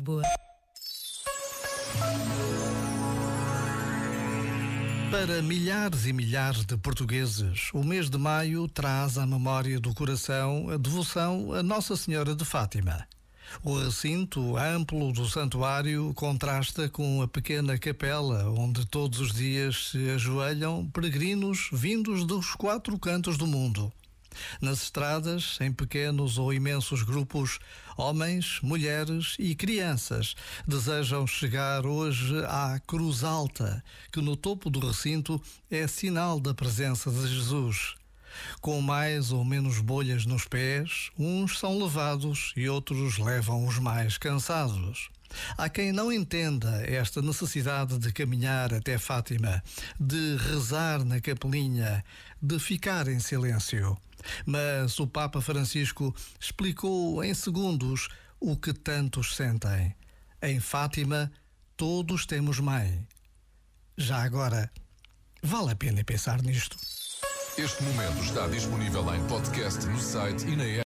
Lisboa. Para milhares e milhares de portugueses, o mês de maio traz à memória do coração a devoção a Nossa Senhora de Fátima. O recinto amplo do santuário contrasta com a pequena capela onde todos os dias se ajoelham peregrinos vindos dos quatro cantos do mundo. Nas estradas, em pequenos ou imensos grupos, homens, mulheres e crianças desejam chegar hoje à Cruz Alta, que no topo do recinto é sinal da presença de Jesus. Com mais ou menos bolhas nos pés, uns são levados e outros levam os mais cansados. Há quem não entenda esta necessidade de caminhar até Fátima, de rezar na capelinha, de ficar em silêncio. Mas o Papa Francisco explicou em segundos o que tantos sentem. Em Fátima, todos temos mãe. Já agora, vale a pena pensar nisto. Este momento está disponível em podcast no site e na.